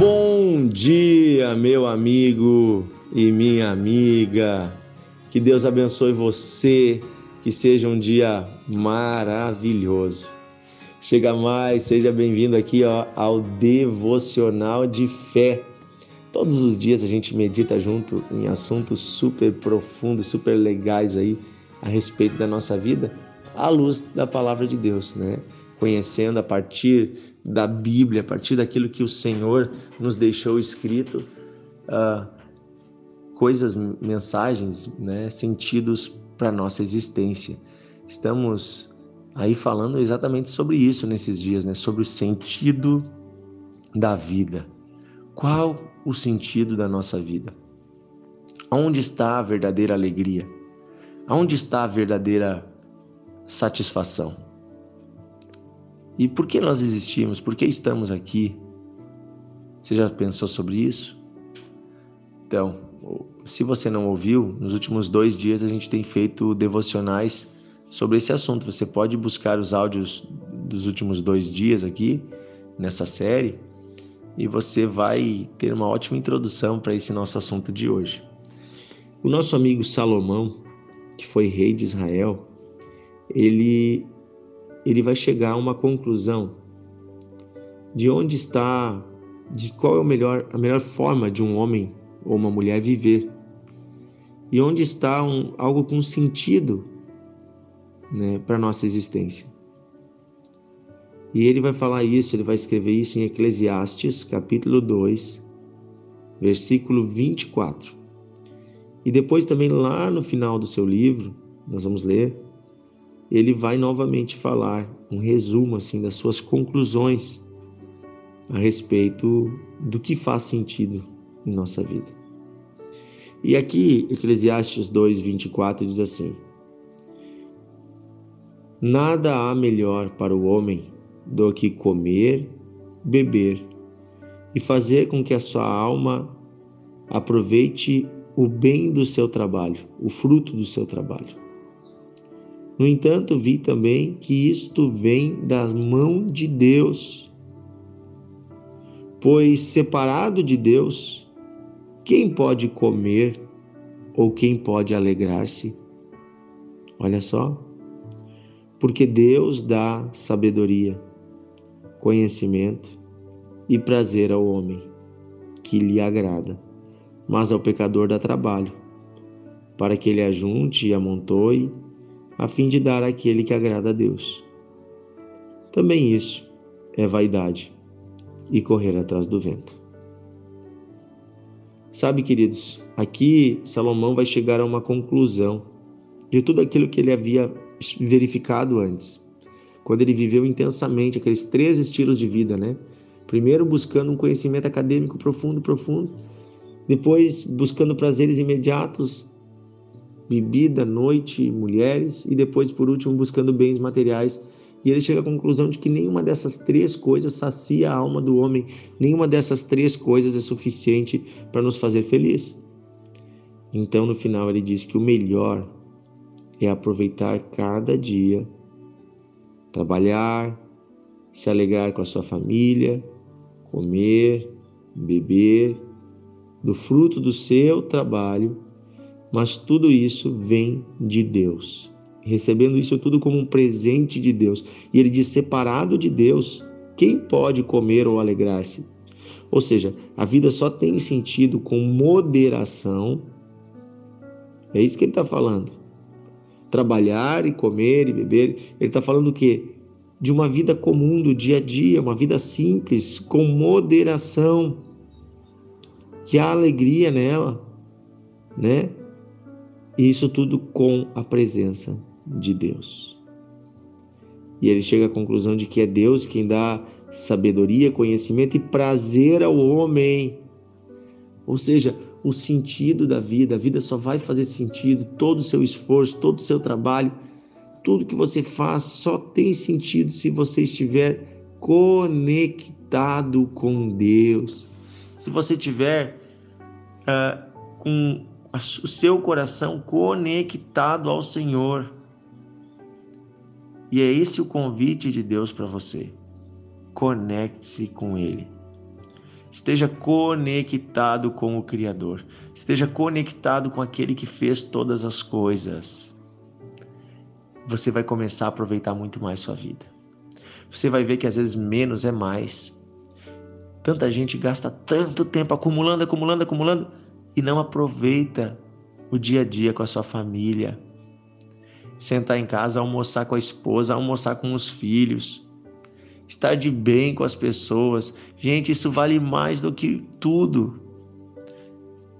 Bom dia, meu amigo e minha amiga. Que Deus abençoe você, que seja um dia maravilhoso. Chega mais, seja bem-vindo aqui ó, ao Devocional de Fé. Todos os dias a gente medita junto em assuntos super profundos, super legais aí a respeito da nossa vida, à luz da palavra de Deus, né? Conhecendo a partir da Bíblia, a partir daquilo que o Senhor nos deixou escrito, uh, coisas, mensagens, né, sentidos para nossa existência. Estamos aí falando exatamente sobre isso nesses dias, né, sobre o sentido da vida. Qual o sentido da nossa vida? Onde está a verdadeira alegria? Onde está a verdadeira satisfação? E por que nós existimos? Por que estamos aqui? Você já pensou sobre isso? Então, se você não ouviu, nos últimos dois dias a gente tem feito devocionais sobre esse assunto. Você pode buscar os áudios dos últimos dois dias aqui nessa série e você vai ter uma ótima introdução para esse nosso assunto de hoje. O nosso amigo Salomão, que foi rei de Israel, ele ele vai chegar a uma conclusão de onde está, de qual é o melhor, a melhor forma de um homem ou uma mulher viver e onde está um, algo com sentido né, para nossa existência. E ele vai falar isso, ele vai escrever isso em Eclesiastes, capítulo 2, versículo 24. E depois também lá no final do seu livro, nós vamos ler, ele vai novamente falar um resumo assim das suas conclusões a respeito do que faz sentido em nossa vida. E aqui Eclesiastes 2:24 diz assim: Nada há melhor para o homem do que comer, beber e fazer com que a sua alma aproveite o bem do seu trabalho, o fruto do seu trabalho. No entanto, vi também que isto vem da mão de Deus. Pois separado de Deus, quem pode comer ou quem pode alegrar-se? Olha só. Porque Deus dá sabedoria, conhecimento e prazer ao homem que lhe agrada, mas ao pecador dá trabalho, para que ele ajunte e amontoe a fim de dar àquele que agrada a Deus. Também isso é vaidade e correr atrás do vento. Sabe, queridos, aqui Salomão vai chegar a uma conclusão de tudo aquilo que ele havia verificado antes, quando ele viveu intensamente aqueles três estilos de vida, né? Primeiro buscando um conhecimento acadêmico profundo, profundo, depois buscando prazeres imediatos, bebida, noite, mulheres e depois, por último, buscando bens materiais. E ele chega à conclusão de que nenhuma dessas três coisas sacia a alma do homem, nenhuma dessas três coisas é suficiente para nos fazer feliz. Então, no final, ele diz que o melhor é aproveitar cada dia, trabalhar, se alegrar com a sua família, comer, beber, do fruto do seu trabalho mas tudo isso vem de Deus. Recebendo isso tudo como um presente de Deus. E ele diz: separado de Deus, quem pode comer ou alegrar-se? Ou seja, a vida só tem sentido com moderação. É isso que ele está falando. Trabalhar e comer e beber. Ele está falando o quê? De uma vida comum do dia a dia, uma vida simples, com moderação. Que há alegria nela, né? E isso tudo com a presença de Deus. E ele chega à conclusão de que é Deus quem dá sabedoria, conhecimento e prazer ao homem. Ou seja, o sentido da vida. A vida só vai fazer sentido, todo o seu esforço, todo o seu trabalho, tudo que você faz só tem sentido se você estiver conectado com Deus. Se você tiver uh, com o seu coração conectado ao Senhor. E é esse o convite de Deus para você. Conecte-se com Ele. Esteja conectado com o Criador. Esteja conectado com aquele que fez todas as coisas. Você vai começar a aproveitar muito mais sua vida. Você vai ver que às vezes menos é mais. Tanta gente gasta tanto tempo acumulando, acumulando, acumulando e não aproveita o dia a dia com a sua família. Sentar em casa, almoçar com a esposa, almoçar com os filhos, estar de bem com as pessoas. Gente, isso vale mais do que tudo.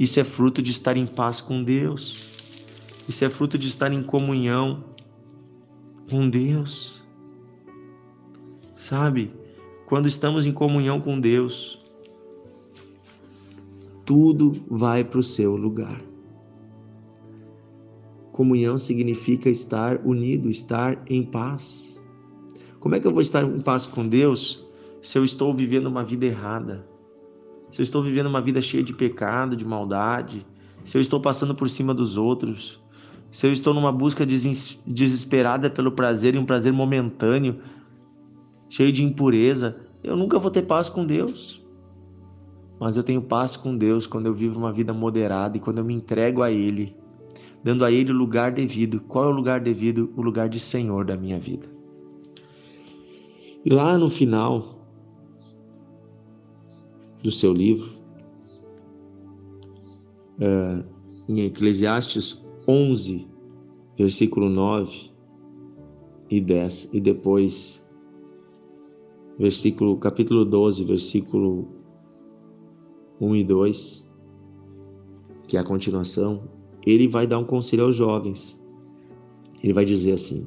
Isso é fruto de estar em paz com Deus. Isso é fruto de estar em comunhão com Deus. Sabe? Quando estamos em comunhão com Deus, tudo vai para o seu lugar. Comunhão significa estar unido, estar em paz. Como é que eu vou estar em paz com Deus se eu estou vivendo uma vida errada? Se eu estou vivendo uma vida cheia de pecado, de maldade, se eu estou passando por cima dos outros, se eu estou numa busca desesperada pelo prazer e um prazer momentâneo, cheio de impureza, eu nunca vou ter paz com Deus. Mas eu tenho paz com Deus quando eu vivo uma vida moderada e quando eu me entrego a Ele dando a Ele o lugar devido. Qual é o lugar devido? O lugar de Senhor da minha vida. E lá no final do seu livro, é, em Eclesiastes 11, versículo 9 e 10, e depois, versículo, capítulo 12, versículo 1 e 2, que é a continuação, ele vai dar um conselho aos jovens. Ele vai dizer assim: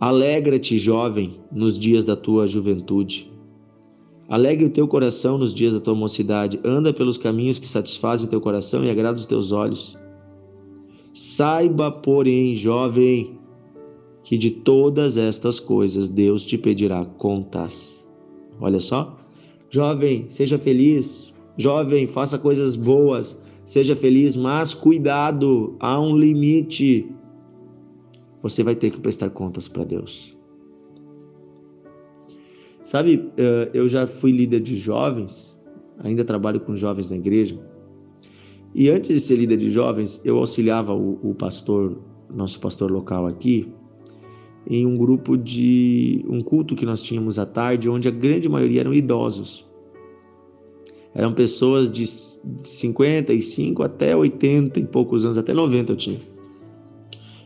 Alegra-te, jovem, nos dias da tua juventude. Alegre o teu coração nos dias da tua mocidade. Anda pelos caminhos que satisfazem o teu coração e agradam os teus olhos. Saiba, porém, jovem, que de todas estas coisas Deus te pedirá contas. Olha só. Jovem, seja feliz. Jovem, faça coisas boas seja feliz, mas cuidado, há um limite. Você vai ter que prestar contas para Deus. Sabe, eh, eu já fui líder de jovens, ainda trabalho com jovens na igreja. E antes de ser líder de jovens, eu auxiliava o, o pastor, nosso pastor local aqui, em um grupo de um culto que nós tínhamos à tarde, onde a grande maioria eram idosos. Eram pessoas de 55 até 80 e poucos anos, até 90 eu tinha.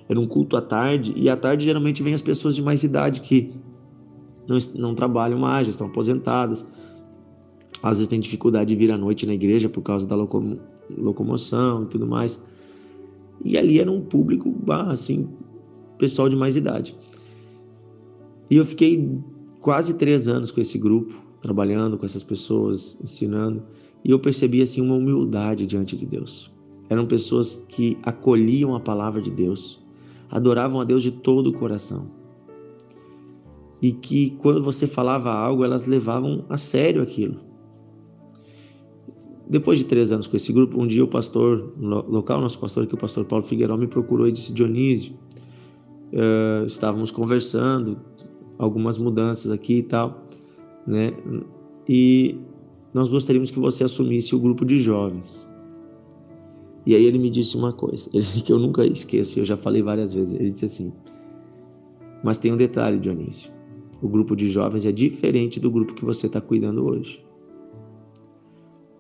Era um culto à tarde, e à tarde geralmente vem as pessoas de mais idade que não, não trabalham mais, já estão aposentadas. Às vezes tem dificuldade de vir à noite na igreja por causa da locom locomoção e tudo mais. E ali era um público, assim, pessoal de mais idade. E eu fiquei quase três anos com esse grupo trabalhando com essas pessoas, ensinando, e eu percebi assim uma humildade diante de Deus. Eram pessoas que acolhiam a palavra de Deus, adoravam a Deus de todo o coração. E que quando você falava algo, elas levavam a sério aquilo. Depois de três anos com esse grupo, um dia o pastor local, nosso pastor aqui, o pastor Paulo Figueiredo, me procurou e disse: Dionísio, uh, estávamos conversando, algumas mudanças aqui e tal né? E nós gostaríamos que você assumisse o grupo de jovens. E aí ele me disse uma coisa, que eu nunca esqueço, eu já falei várias vezes. Ele disse assim: Mas tem um detalhe, Dionísio. O grupo de jovens é diferente do grupo que você está cuidando hoje.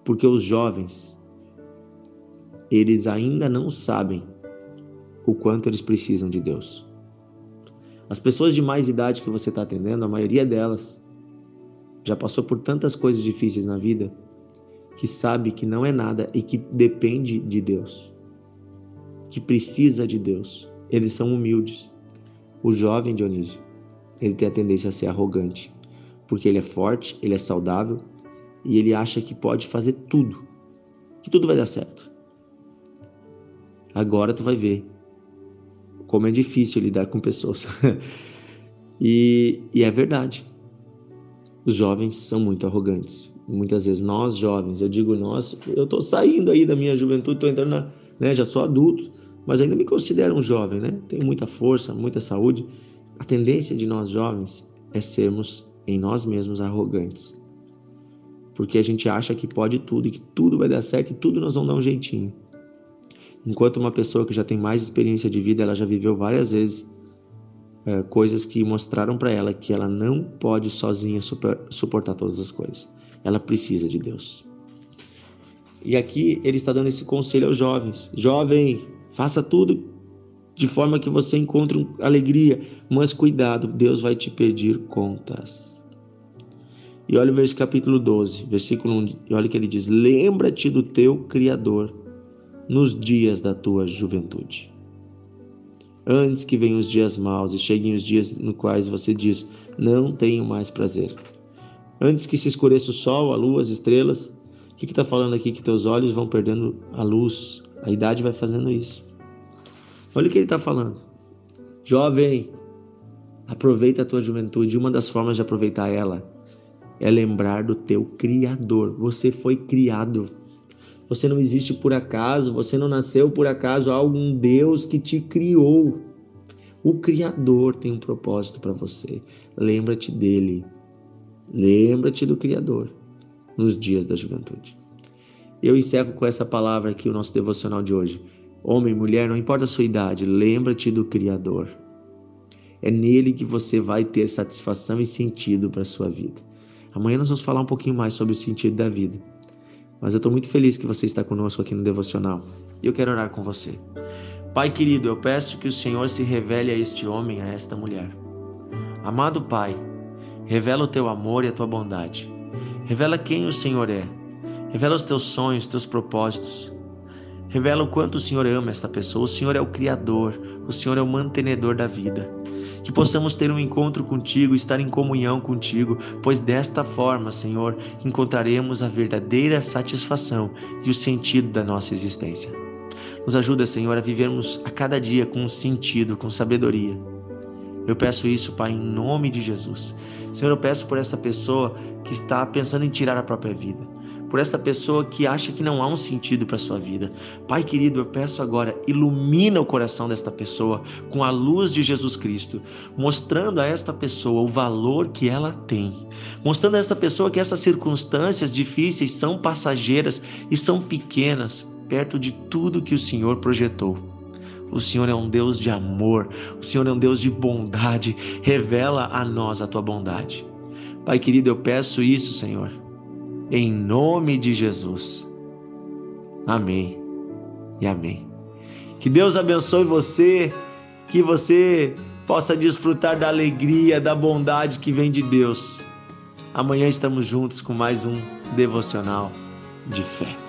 Porque os jovens, eles ainda não sabem o quanto eles precisam de Deus. As pessoas de mais idade que você está atendendo, a maioria delas, já passou por tantas coisas difíceis na vida que sabe que não é nada e que depende de Deus, que precisa de Deus. Eles são humildes. O jovem Dionísio, ele tem a tendência a ser arrogante, porque ele é forte, ele é saudável e ele acha que pode fazer tudo, que tudo vai dar certo. Agora tu vai ver como é difícil lidar com pessoas. e, e é verdade. Os jovens são muito arrogantes. Muitas vezes nós jovens, eu digo nós, eu estou saindo aí da minha juventude, estou entrando na, né, já sou adulto, mas ainda me considero um jovem, né? Tenho muita força, muita saúde. A tendência de nós jovens é sermos em nós mesmos arrogantes. porque a gente acha que pode tudo e que tudo vai dar certo e tudo nós vamos dar um jeitinho. Enquanto uma pessoa que já tem mais experiência de vida, ela já viveu várias vezes é, coisas que mostraram para ela que ela não pode sozinha super, suportar todas as coisas. Ela precisa de Deus. E aqui ele está dando esse conselho aos jovens: jovem, faça tudo de forma que você encontre alegria, mas cuidado, Deus vai te pedir contas. E olha o versículo capítulo 12, versículo 1, e olha que ele diz: Lembra-te do teu Criador nos dias da tua juventude. Antes que venham os dias maus e cheguem os dias no quais você diz: Não tenho mais prazer. Antes que se escureça o sol, a lua, as estrelas, o que está falando aqui? Que teus olhos vão perdendo a luz, a idade vai fazendo isso. Olha o que ele está falando. Jovem, aproveita a tua juventude. Uma das formas de aproveitar ela é lembrar do teu Criador. Você foi criado. Você não existe por acaso, você não nasceu por acaso, há algum Deus que te criou. O Criador tem um propósito para você. Lembra-te dele. Lembra-te do Criador nos dias da juventude. Eu encerro com essa palavra aqui o nosso devocional de hoje. Homem, mulher, não importa a sua idade, lembra-te do Criador. É nele que você vai ter satisfação e sentido para a sua vida. Amanhã nós vamos falar um pouquinho mais sobre o sentido da vida. Mas eu estou muito feliz que você está conosco aqui no devocional. E eu quero orar com você. Pai querido, eu peço que o Senhor se revele a este homem, a esta mulher. Amado Pai, revela o teu amor e a tua bondade. Revela quem o Senhor é. Revela os teus sonhos, os teus propósitos. Revela o quanto o Senhor ama esta pessoa. O Senhor é o Criador, o Senhor é o mantenedor da vida. Que possamos ter um encontro contigo, estar em comunhão contigo, pois desta forma, Senhor, encontraremos a verdadeira satisfação e o sentido da nossa existência. Nos ajuda, Senhor, a vivermos a cada dia com sentido, com sabedoria. Eu peço isso, Pai, em nome de Jesus. Senhor, eu peço por essa pessoa que está pensando em tirar a própria vida por essa pessoa que acha que não há um sentido para sua vida. Pai querido, eu peço agora, ilumina o coração desta pessoa com a luz de Jesus Cristo, mostrando a esta pessoa o valor que ela tem, mostrando a esta pessoa que essas circunstâncias difíceis são passageiras e são pequenas perto de tudo que o Senhor projetou. O Senhor é um Deus de amor, o Senhor é um Deus de bondade. Revela a nós a tua bondade. Pai querido, eu peço isso, Senhor, em nome de Jesus. Amém e amém. Que Deus abençoe você, que você possa desfrutar da alegria, da bondade que vem de Deus. Amanhã estamos juntos com mais um devocional de fé.